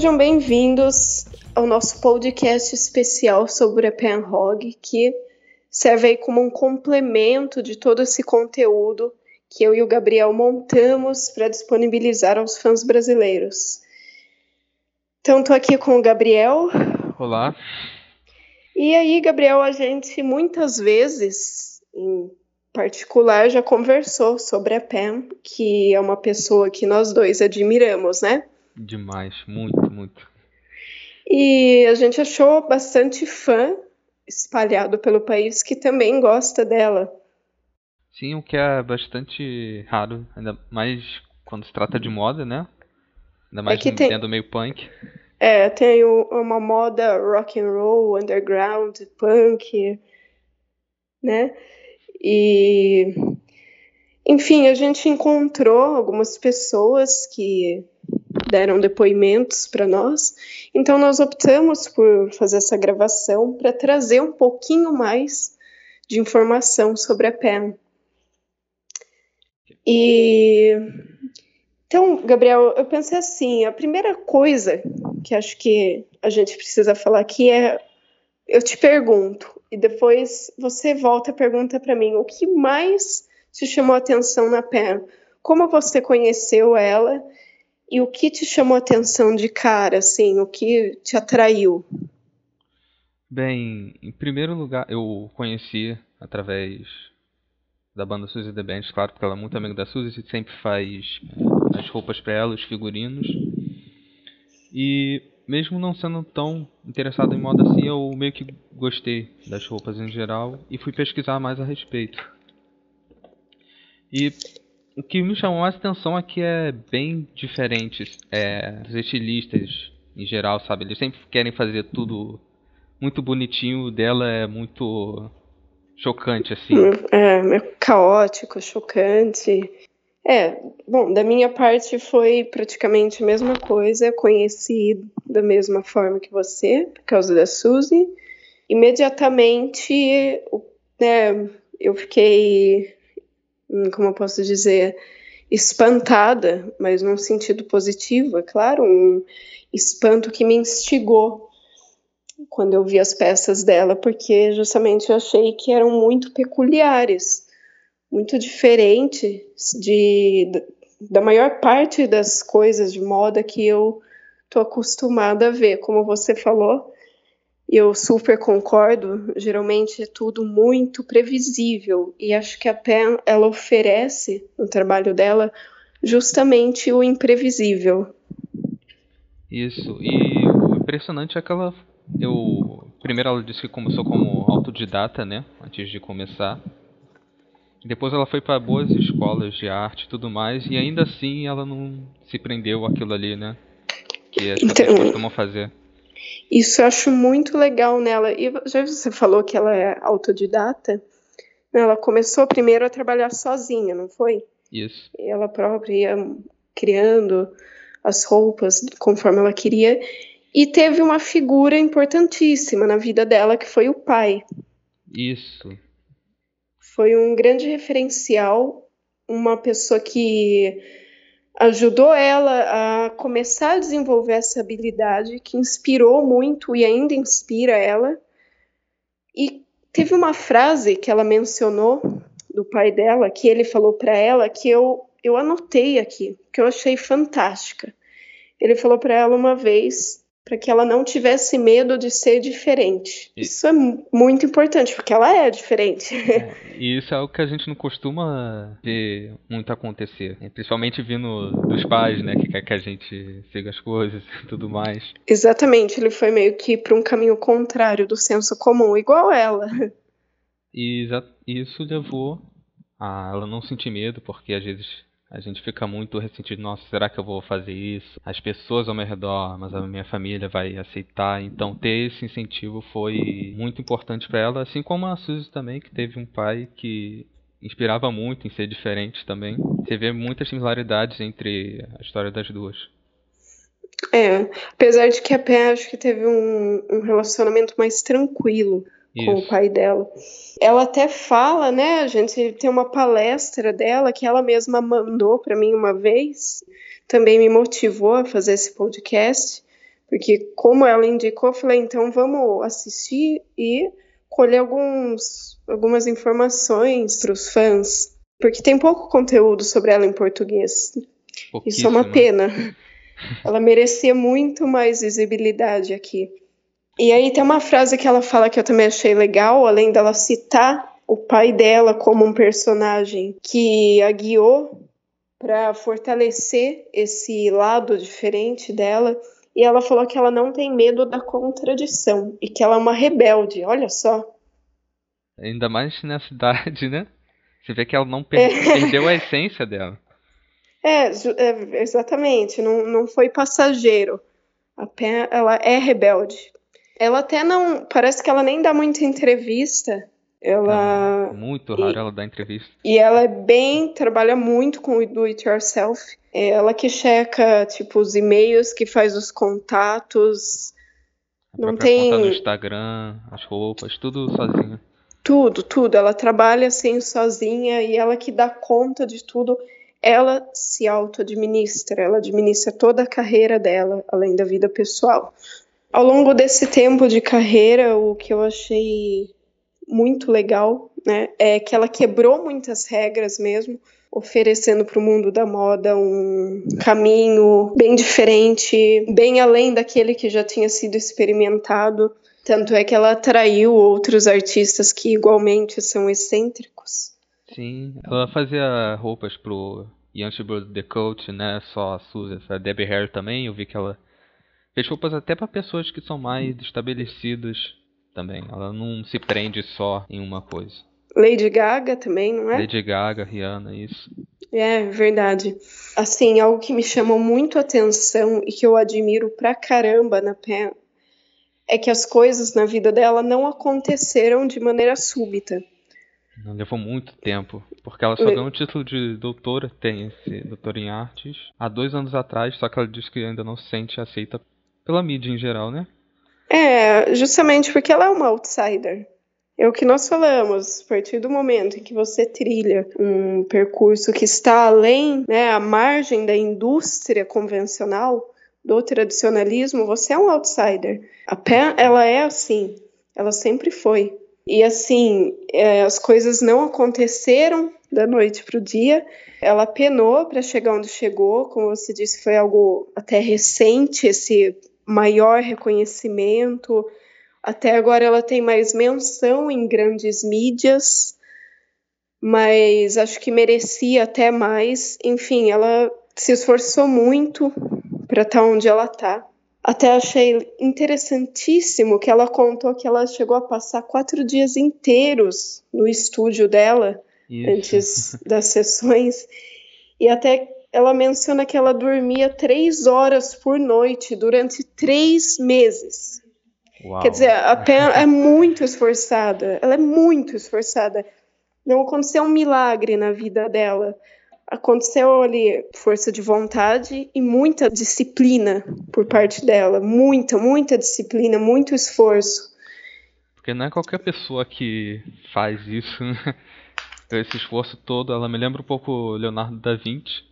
Sejam bem-vindos ao nosso podcast especial sobre a Penhog, que serve aí como um complemento de todo esse conteúdo que eu e o Gabriel montamos para disponibilizar aos fãs brasileiros. Então, estou aqui com o Gabriel. Olá. E aí, Gabriel, a gente muitas vezes, em particular, já conversou sobre a Pam, que é uma pessoa que nós dois admiramos, né? Demais, muito, muito. E a gente achou bastante fã espalhado pelo país que também gosta dela. Sim, o que é bastante raro, ainda mais quando se trata de moda, né? Ainda mais é tem... meio punk. É, tem uma moda rock and roll, underground, punk, né? E enfim, a gente encontrou algumas pessoas que deram depoimentos para nós. Então nós optamos por fazer essa gravação para trazer um pouquinho mais de informação sobre a Pam. E então, Gabriel, eu pensei assim, a primeira coisa que acho que a gente precisa falar aqui é eu te pergunto e depois você volta a pergunta para mim, o que mais te chamou a atenção na Pam? Como você conheceu ela e o que te chamou a atenção de cara, assim, o que te atraiu? Bem, em primeiro lugar, eu conheci através da banda Suzy The Band, claro, porque ela é muito amiga da Suzy e sempre faz as roupas para ela, os figurinos. E mesmo não sendo tão interessado em moda assim, eu meio que gostei das roupas em geral e fui pesquisar mais a respeito. E o que me chamou mais atenção é que é bem diferente. É, os estilistas, em geral, sabe? Eles sempre querem fazer tudo muito bonitinho. O dela é muito chocante, assim. É, é caótico, chocante. É, bom, da minha parte foi praticamente a mesma coisa. Conheci da mesma forma que você, por causa da Suzy. Imediatamente, né, eu fiquei Hum, como eu posso dizer, espantada, mas num sentido positivo, é claro, um espanto que me instigou quando eu vi as peças dela, porque justamente eu achei que eram muito peculiares, muito diferentes de, da maior parte das coisas de moda que eu tô acostumada a ver. Como você falou, eu super concordo. Geralmente é tudo muito previsível e acho que a Pen ela oferece no trabalho dela justamente o imprevisível. Isso. E o impressionante é que ela eu primeiro ela disse que começou como autodidata, né, antes de começar. Depois ela foi para boas escolas de arte e tudo mais e ainda assim ela não se prendeu àquilo ali, né? Que as pessoas então, costumam fazer. Isso eu acho muito legal nela. E já você falou que ela é autodidata? Ela começou primeiro a trabalhar sozinha, não foi? Isso. Ela própria ia criando as roupas conforme ela queria. E teve uma figura importantíssima na vida dela, que foi o pai. Isso. Foi um grande referencial, uma pessoa que ajudou ela a começar a desenvolver essa habilidade que inspirou muito e ainda inspira ela. E teve uma frase que ela mencionou do pai dela, que ele falou para ela, que eu, eu anotei aqui, que eu achei fantástica. Ele falou para ela uma vez para que ela não tivesse medo de ser diferente. E... Isso é muito importante, porque ela é diferente. É, e isso é algo que a gente não costuma ver muito acontecer, principalmente vindo dos pais, né, que quer que a gente siga as coisas e tudo mais. Exatamente, ele foi meio que para um caminho contrário do senso comum, igual ela. E isso levou a ela não sentir medo, porque às vezes a gente fica muito ressentido, nossa, será que eu vou fazer isso? As pessoas ao meu redor, mas a minha família vai aceitar. Então ter esse incentivo foi muito importante para ela, assim como a Suzy também, que teve um pai que inspirava muito em ser diferente também. Você vê muitas similaridades entre a história das duas. É, apesar de que a Pé acho que teve um, um relacionamento mais tranquilo isso. com o pai dela. Ela até fala, né? Gente tem uma palestra dela que ela mesma mandou para mim uma vez, também me motivou a fazer esse podcast, Porque como ela indicou, eu falei, então vamos assistir e colher alguns, algumas informações para os fãs. Porque tem pouco conteúdo sobre ela em português. Isso é uma pena. Ela merecia muito mais visibilidade aqui. E aí tem uma frase que ela fala que eu também achei legal, além dela citar o pai dela como um personagem que a guiou para fortalecer esse lado diferente dela. E ela falou que ela não tem medo da contradição e que ela é uma rebelde, olha só. Ainda mais nessa idade, né? Você vê que ela não per é. perdeu a essência dela. É, é, exatamente, não, não foi passageiro. Ela é rebelde. Ela até não. Parece que ela nem dá muita entrevista. Ela. É muito raro e, ela dar entrevista. E ela é bem. trabalha muito com o do it yourself. É ela que checa, tipo, os e-mails, que faz os contatos. A não tem. Conta no Instagram, as roupas, tudo sozinha. Tudo, tudo. Ela trabalha assim sozinha e ela que dá conta de tudo ela se auto-administra, ela administra toda a carreira dela, além da vida pessoal. Ao longo desse tempo de carreira, o que eu achei muito legal, né, é que ela quebrou muitas regras mesmo, oferecendo para o mundo da moda um caminho bem diferente, bem além daquele que já tinha sido experimentado. Tanto é que ela atraiu outros artistas que igualmente são excêntricos. Sim, ela fazia roupas pro Youngster The Coach, né? Só a Suzy, a Debbie Harry também. Eu vi que ela fez roupas até para pessoas que são mais estabelecidas também. Ela não se prende só em uma coisa. Lady Gaga também, não é? Lady Gaga, Rihanna, isso. É, verdade. Assim, algo que me chamou muito a atenção e que eu admiro pra caramba na Pen é que as coisas na vida dela não aconteceram de maneira súbita. Levou muito tempo, porque ela só ganhou o título de doutora, tem esse doutor em artes, há dois anos atrás, só que ela diz que ainda não se sente aceita pela mídia em geral, né? É, justamente porque ela é uma outsider. É o que nós falamos, a partir do momento em que você trilha um percurso que está além, né, à margem da indústria convencional, do tradicionalismo, você é um outsider. A Pen, ela é assim, ela sempre foi. E assim, é, as coisas não aconteceram da noite para o dia. Ela penou para chegar onde chegou, como você disse, foi algo até recente esse maior reconhecimento. Até agora ela tem mais menção em grandes mídias, mas acho que merecia até mais. Enfim, ela se esforçou muito para estar tá onde ela está. Até achei interessantíssimo que ela contou que ela chegou a passar quatro dias inteiros no estúdio dela Isso. antes das sessões. E até ela menciona que ela dormia três horas por noite durante três meses. Uau. Quer dizer, a Pen é muito esforçada. Ela é muito esforçada. Não aconteceu um milagre na vida dela aconteceu ali força de vontade e muita disciplina por parte dela, muita, muita disciplina, muito esforço. Porque não é qualquer pessoa que faz isso, né? Esse esforço todo, ela me lembra um pouco Leonardo da Vinci.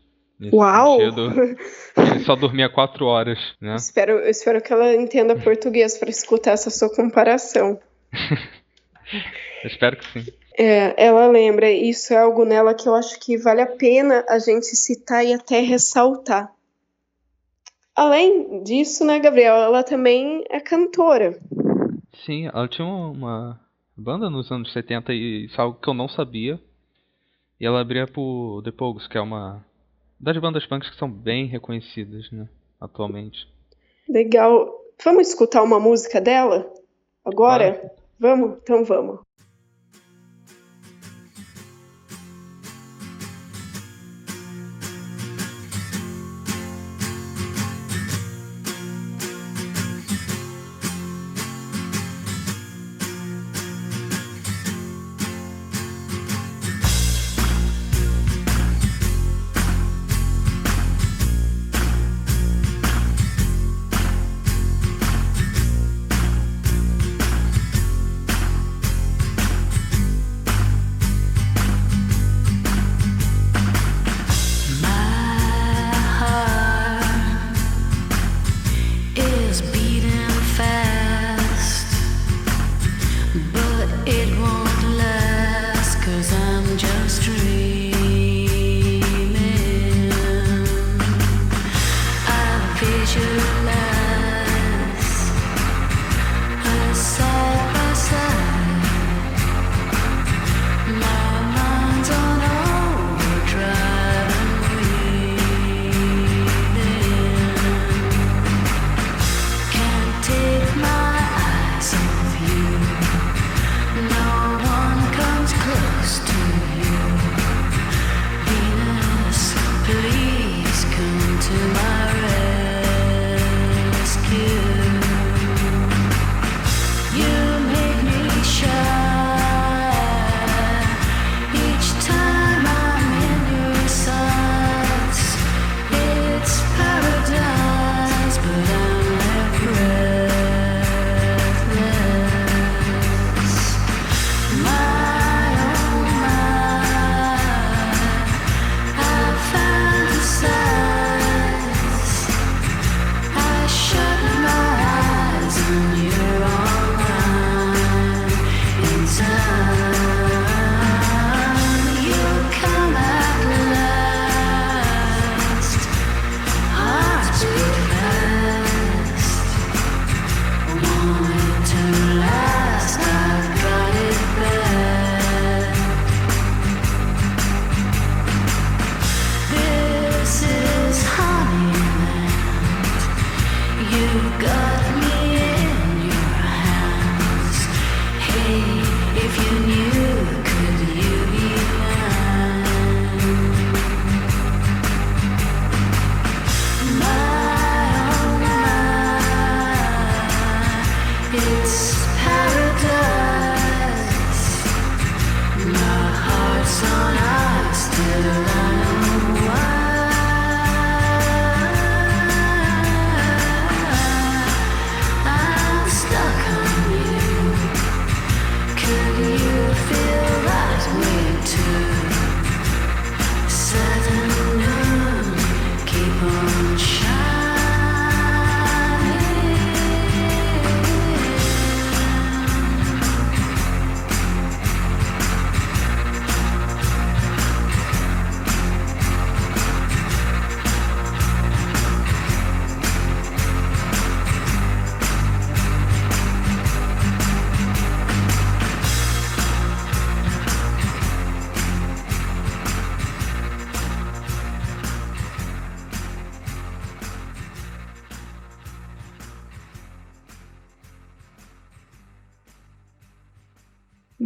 Uau! Ele só dormia quatro horas, né? Espero, espero que ela entenda português para escutar essa sua comparação. espero que sim. É, ela lembra, isso é algo nela que eu acho que vale a pena a gente citar e até ressaltar. Além disso, né, Gabriel, ela também é cantora. Sim, ela tinha uma banda nos anos 70 e isso é algo que eu não sabia. E ela abria por The Pogues, que é uma das bandas punks que são bem reconhecidas, né, atualmente. Legal. Vamos escutar uma música dela agora? Claro. Vamos? Então vamos.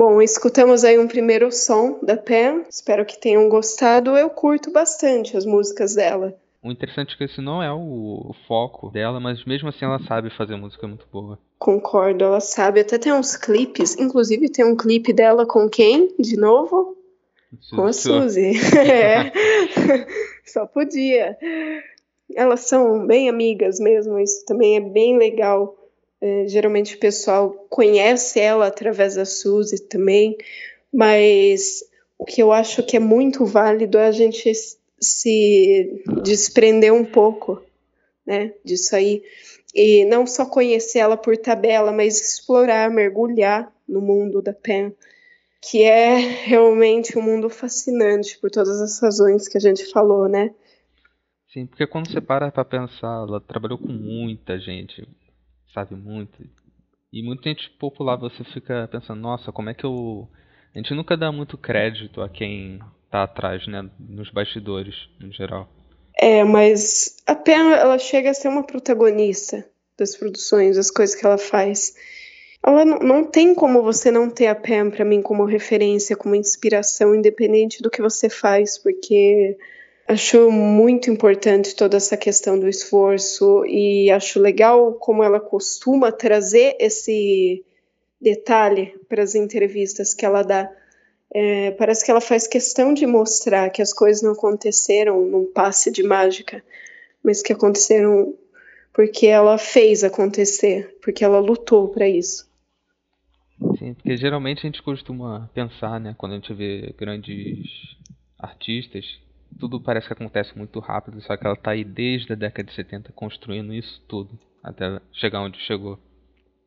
Bom, escutamos aí um primeiro som da Pam. Espero que tenham gostado. Eu curto bastante as músicas dela. O interessante é que esse não é o, o, foco dela, mas mesmo assim ela sabe fazer música muito boa. Concordo, ela sabe. Até tem uns clipes. Inclusive tem um clipe dela com quem? De novo? com a Suzy. é. Só podia. Elas são bem amigas mesmo. Isso também é bem legal. É, geralmente o pessoal conhece ela através da Suzy também, mas o que eu acho que é muito válido é a gente se desprender um pouco né, disso aí. E não só conhecer ela por tabela, mas explorar, mergulhar no mundo da Pen, que é realmente um mundo fascinante por todas as razões que a gente falou, né? Sim, porque quando você para para pensar, ela trabalhou com muita gente, sabe muito. E muita gente popular você fica pensando, nossa, como é que eu. A gente nunca dá muito crédito a quem tá atrás, né? Nos bastidores, em geral. É, mas a Pam, ela chega a ser uma protagonista das produções, das coisas que ela faz. Ela não, não tem como você não ter a Pam para mim como referência, como inspiração, independente do que você faz, porque Acho muito importante toda essa questão do esforço e acho legal como ela costuma trazer esse detalhe para as entrevistas que ela dá. É, parece que ela faz questão de mostrar que as coisas não aconteceram num passe de mágica, mas que aconteceram porque ela fez acontecer, porque ela lutou para isso. Sim, porque geralmente a gente costuma pensar, né, quando a gente vê grandes artistas, tudo parece que acontece muito rápido, só que ela tá aí desde a década de 70 construindo isso tudo, até chegar onde chegou.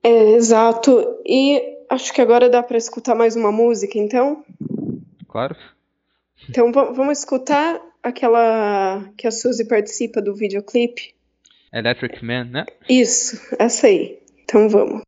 É, exato. E acho que agora dá para escutar mais uma música, então? Claro. Então vamos escutar aquela que a Suzy participa do videoclipe. Electric Man, né? Isso, essa aí. Então vamos.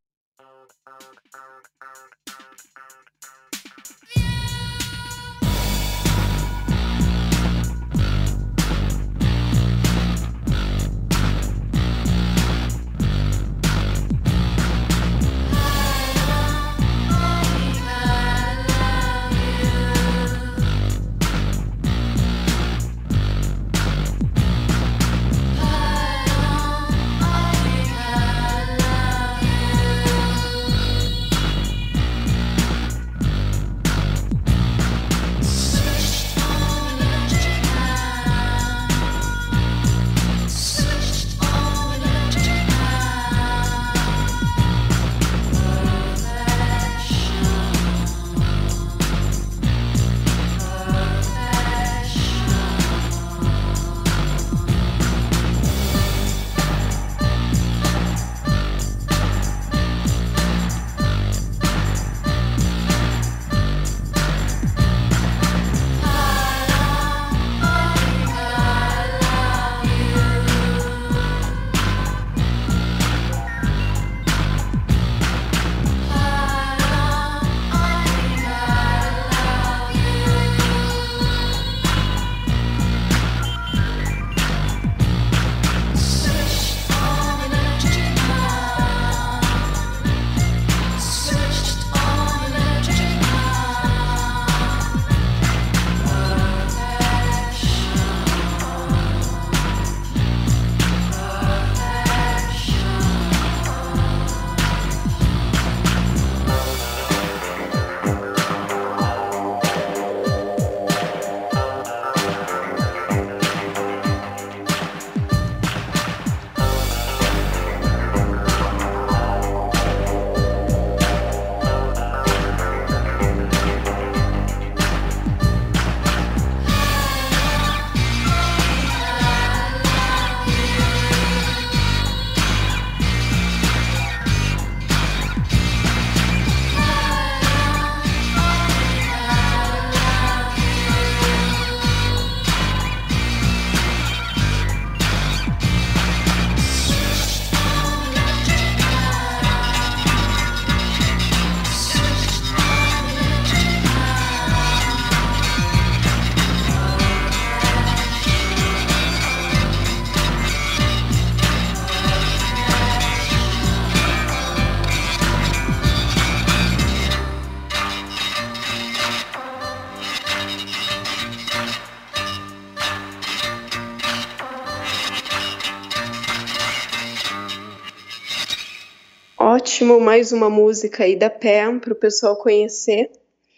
Ótimo, mais uma música aí da Pam para o pessoal conhecer.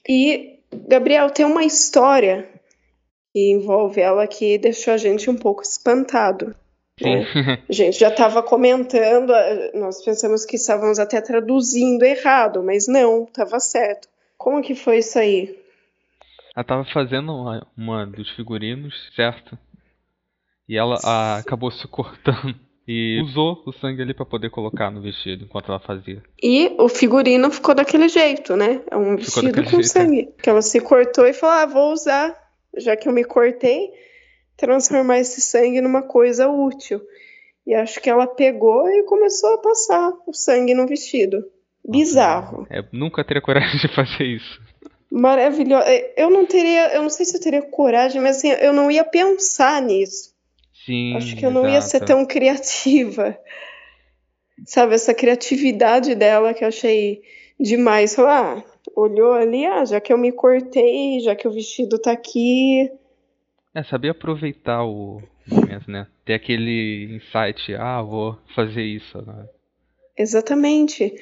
E, Gabriel, tem uma história que envolve ela que deixou a gente um pouco espantado. Né? A gente já estava comentando, nós pensamos que estávamos até traduzindo errado, mas não, estava certo. Como que foi isso aí? Ela estava fazendo uma, uma, dos figurinos, certo? E ela a, acabou se cortando. E usou o sangue ali para poder colocar no vestido enquanto ela fazia. E o figurino ficou daquele jeito, né? É um vestido com jeito, é. sangue. É. Que ela se cortou e falou: ah, vou usar, já que eu me cortei, transformar esse sangue numa coisa útil. E acho que ela pegou e começou a passar o sangue no vestido. Bizarro. É, nunca teria coragem de fazer isso. Maravilhoso. Eu não teria, eu não sei se eu teria coragem, mas assim, eu não ia pensar nisso. Sim. Acho que eu não exato. ia ser tão criativa. Sabe, essa criatividade dela que eu achei demais. Falar, ah, olhou ali, ah, já que eu me cortei, já que o vestido tá aqui. É, saber aproveitar o momento, né? Ter aquele insight, ah, vou fazer isso. Né? Exatamente.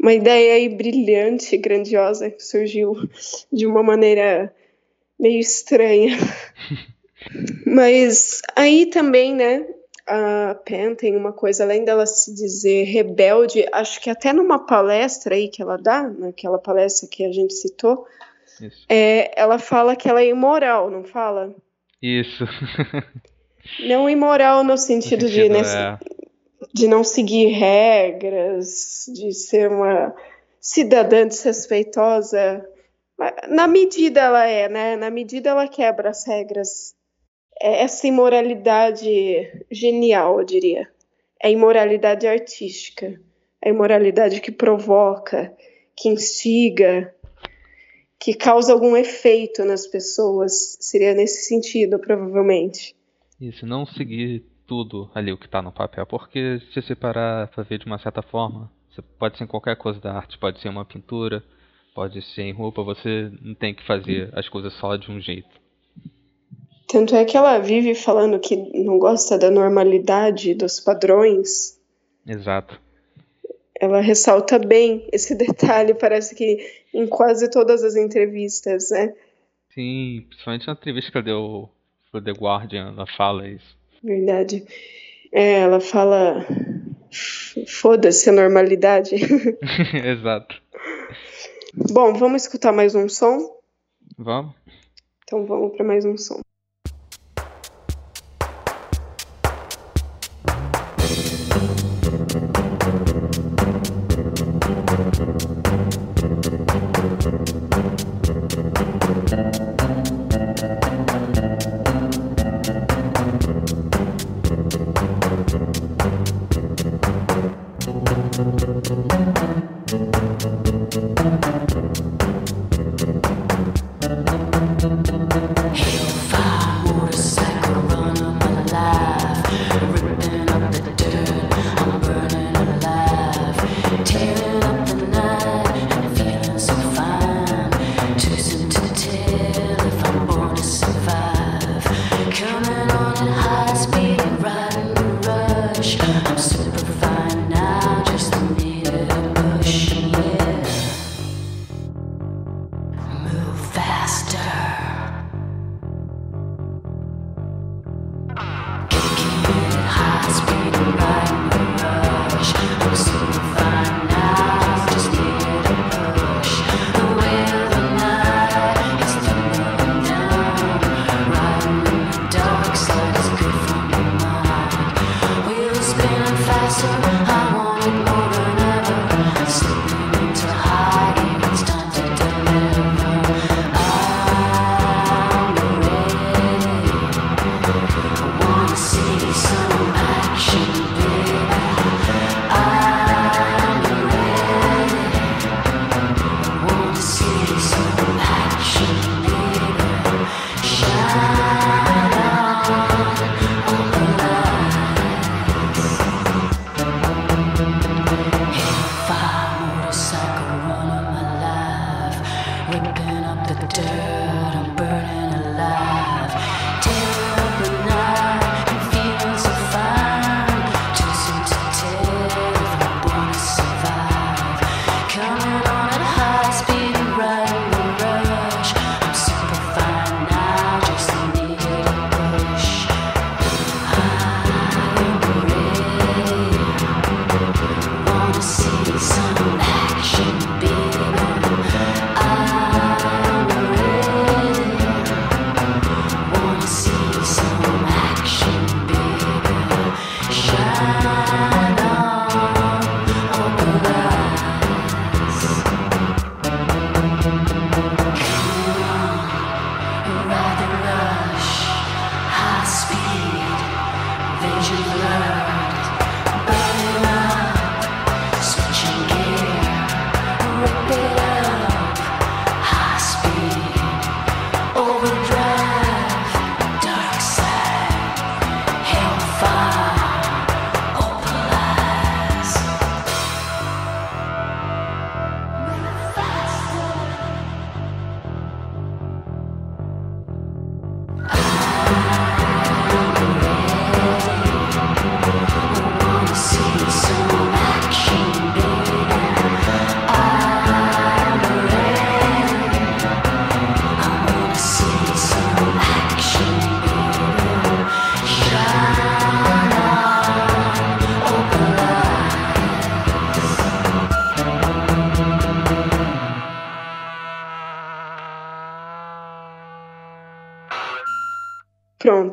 Uma ideia aí brilhante, grandiosa, que surgiu de uma maneira meio estranha. Mas aí também, né, a Pen tem uma coisa, além dela se dizer rebelde, acho que até numa palestra aí que ela dá, naquela palestra que a gente citou, é, ela fala que ela é imoral, não fala? Isso. não imoral no sentido, no sentido de, é. de não seguir regras, de ser uma cidadã desrespeitosa. Na medida ela é, né? Na medida ela quebra as regras é essa imoralidade genial, eu diria. É a imoralidade artística. É a imoralidade que provoca, que instiga, que causa algum efeito nas pessoas. Seria nesse sentido, provavelmente. Isso, não seguir tudo ali o que está no papel, porque se você parar para ver de uma certa forma, pode ser qualquer coisa da arte, pode ser uma pintura, pode ser em roupa, você não tem que fazer as coisas só de um jeito. Tanto é que ela vive falando que não gosta da normalidade, dos padrões. Exato. Ela ressalta bem esse detalhe, parece que em quase todas as entrevistas, né? Sim, principalmente na entrevista que ela deu pro The Guardian, ela fala isso. Verdade. É, ela fala. Foda-se a normalidade. Exato. Bom, vamos escutar mais um som? Vamos. Então vamos para mais um som.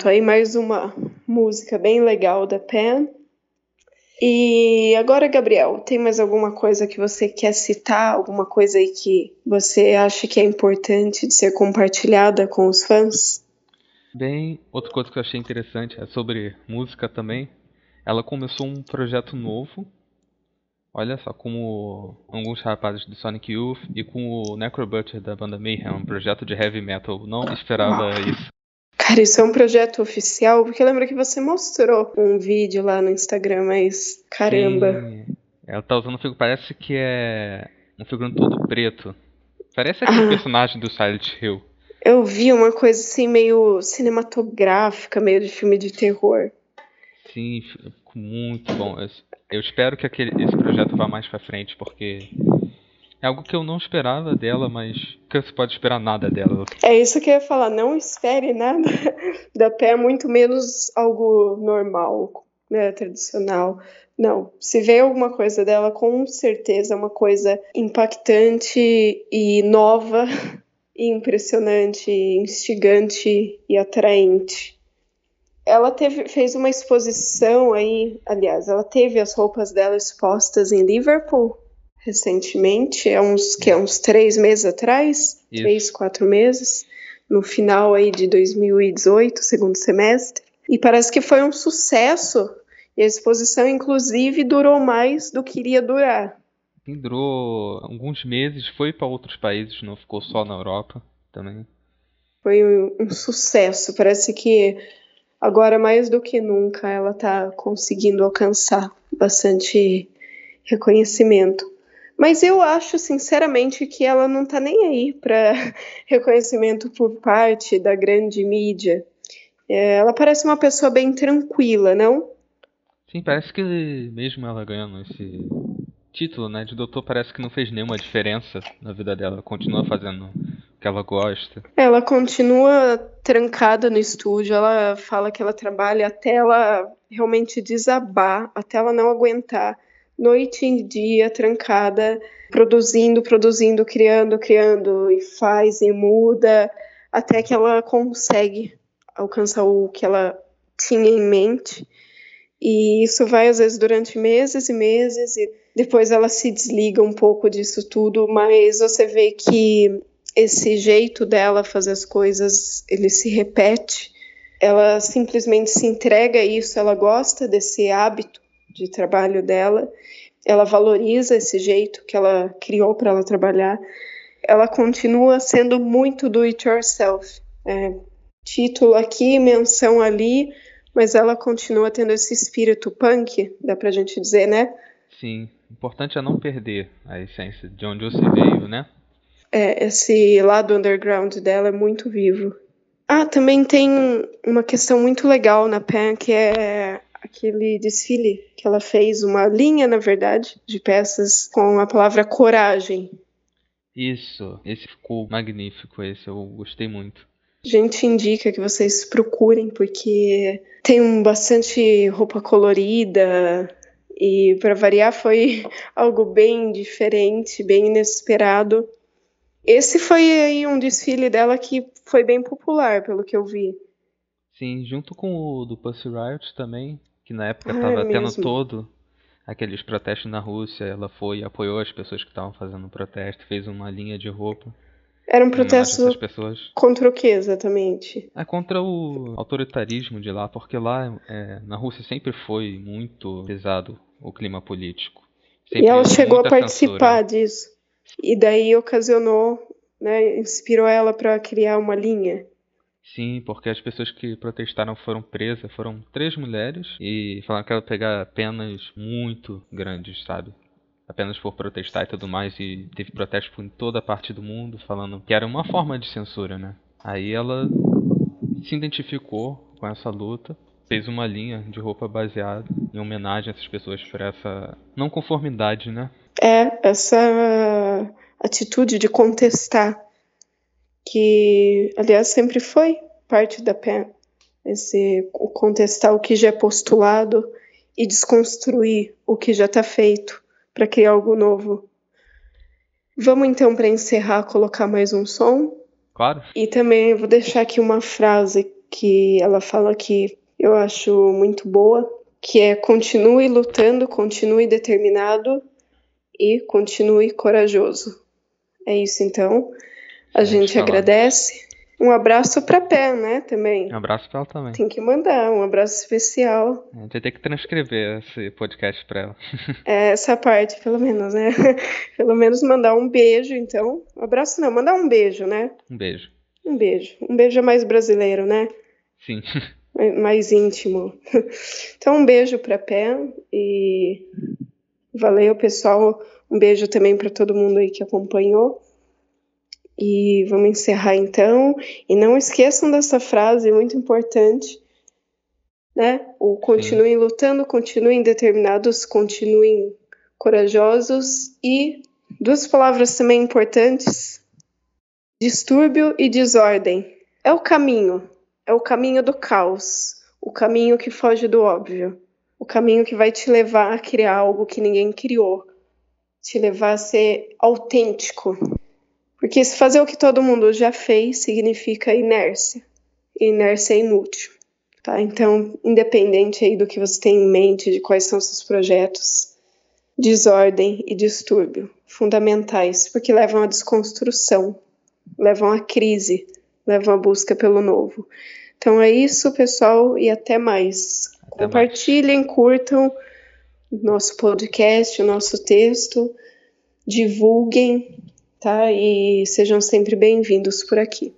Pronto, aí mais uma música bem legal da Pen. E agora, Gabriel, tem mais alguma coisa que você quer citar? Alguma coisa aí que você acha que é importante de ser compartilhada com os fãs? Bem, outra coisa que eu achei interessante é sobre música também. Ela começou um projeto novo. Olha só, com alguns rapazes do Sonic Youth e com o Necrobutcher da banda Mayhem, um projeto de heavy metal. Não esperava isso. Cara, isso é um projeto oficial, porque lembra que você mostrou um vídeo lá no Instagram, mas caramba. Sim. Ela tá usando um figurino, parece que é um figurino todo preto. Parece aquele ah. personagem do Silent Hill. Eu vi uma coisa assim meio cinematográfica, meio de filme de terror. Sim, muito bom. Eu espero que aquele, esse projeto vá mais pra frente, porque é algo que eu não esperava dela, mas que você pode esperar nada dela. É isso que eu ia falar, não espere nada da pé, muito menos algo normal, né, tradicional. Não, se vê alguma coisa dela, com certeza é uma coisa impactante e nova, e impressionante, instigante e atraente. Ela teve, fez uma exposição aí, aliás, ela teve as roupas dela expostas em Liverpool recentemente, é uns que é uns três meses atrás, Isso. três, quatro meses, no final aí de 2018, segundo semestre, e parece que foi um sucesso. E a exposição, inclusive, durou mais do que iria durar. Sim, durou alguns meses, foi para outros países, não ficou só na Europa também. Foi um, um sucesso. Parece que agora mais do que nunca ela está conseguindo alcançar bastante reconhecimento. Mas eu acho, sinceramente, que ela não tá nem aí para reconhecimento por parte da grande mídia. É, ela parece uma pessoa bem tranquila, não? Sim, parece que mesmo ela ganhando esse título, né, de doutor, parece que não fez nenhuma diferença na vida dela. Continua fazendo o que ela gosta. Ela continua trancada no estúdio. Ela fala que ela trabalha até ela realmente desabar, até ela não aguentar noite e dia trancada, produzindo, produzindo, criando, criando, e faz e muda, até que ela consegue alcançar o que ela tinha em mente. E isso vai às vezes durante meses e meses, e depois ela se desliga um pouco disso tudo, mas você vê que esse jeito dela fazer as coisas, ele se repete. Ela simplesmente se entrega a isso, ela gosta desse hábito de trabalho dela, ela valoriza esse jeito que ela criou para ela trabalhar. Ela continua sendo muito do it yourself. É, título aqui, menção ali, mas ela continua tendo esse espírito punk, dá pra gente dizer, né? Sim, o importante é não perder a essência de onde você veio, né? É, esse lado underground dela é muito vivo. Ah, também tem uma questão muito legal na Pan, que é aquele desfile que ela fez, uma linha, na verdade, de peças com a palavra coragem. Isso, esse ficou magnífico, esse eu gostei muito. A gente indica que vocês procurem, porque tem um bastante roupa colorida, e para variar foi algo bem diferente, bem inesperado. Esse foi aí um desfile dela que foi bem popular, pelo que eu vi. Sim, junto com o do Pussy Riot também, que na época estava é tendo todo aqueles protestos na Rússia, ela foi e apoiou as pessoas que estavam fazendo protesto, fez uma linha de roupa. Era um protesto contra o que exatamente? É contra o autoritarismo de lá, porque lá é, na Rússia sempre foi muito pesado o clima político. Sempre e ela chegou a participar censura. disso. E daí ocasionou, né, inspirou ela para criar uma linha. Sim, porque as pessoas que protestaram foram presas, foram três mulheres e falaram que ela pegar penas muito grandes, sabe? Apenas por protestar e tudo mais, e teve protestos por toda a parte do mundo falando que era uma forma de censura, né? Aí ela se identificou com essa luta, fez uma linha de roupa baseada em homenagem a essas pessoas por essa não conformidade, né? É, essa atitude de contestar que, aliás, sempre foi parte da PEN, esse contestar o que já é postulado e desconstruir o que já está feito para criar algo novo. Vamos então, para encerrar, colocar mais um som? Claro. E também vou deixar aqui uma frase que ela fala que eu acho muito boa, que é continue lutando, continue determinado e continue corajoso. É isso então. A gente agradece. Um abraço para Pé, né, também. Um abraço para ela também. Tem que mandar um abraço especial. A gente vai ter que transcrever esse podcast para ela. É, essa parte, pelo menos, né? pelo menos mandar um beijo, então. Um abraço não, mandar um beijo, né? Um beijo. Um beijo. Um beijo é mais brasileiro, né? Sim. Mais íntimo. Então, um beijo para Pé e valeu, pessoal. Um beijo também para todo mundo aí que acompanhou. E vamos encerrar então. E não esqueçam dessa frase muito importante, né? O continuem Sim. lutando, continuem determinados, continuem corajosos e duas palavras também importantes: distúrbio e desordem. É o caminho, é o caminho do caos, o caminho que foge do óbvio, o caminho que vai te levar a criar algo que ninguém criou, te levar a ser autêntico, porque se fazer o que todo mundo já fez significa inércia. E inércia é inútil. Tá? Então, independente aí do que você tem em mente, de quais são seus projetos, desordem e distúrbio, fundamentais, porque levam à desconstrução, levam à crise, levam à busca pelo novo. Então é isso, pessoal, e até mais. Até Compartilhem, mais. curtam nosso podcast, o nosso texto, divulguem tá? E sejam sempre bem-vindos por aqui.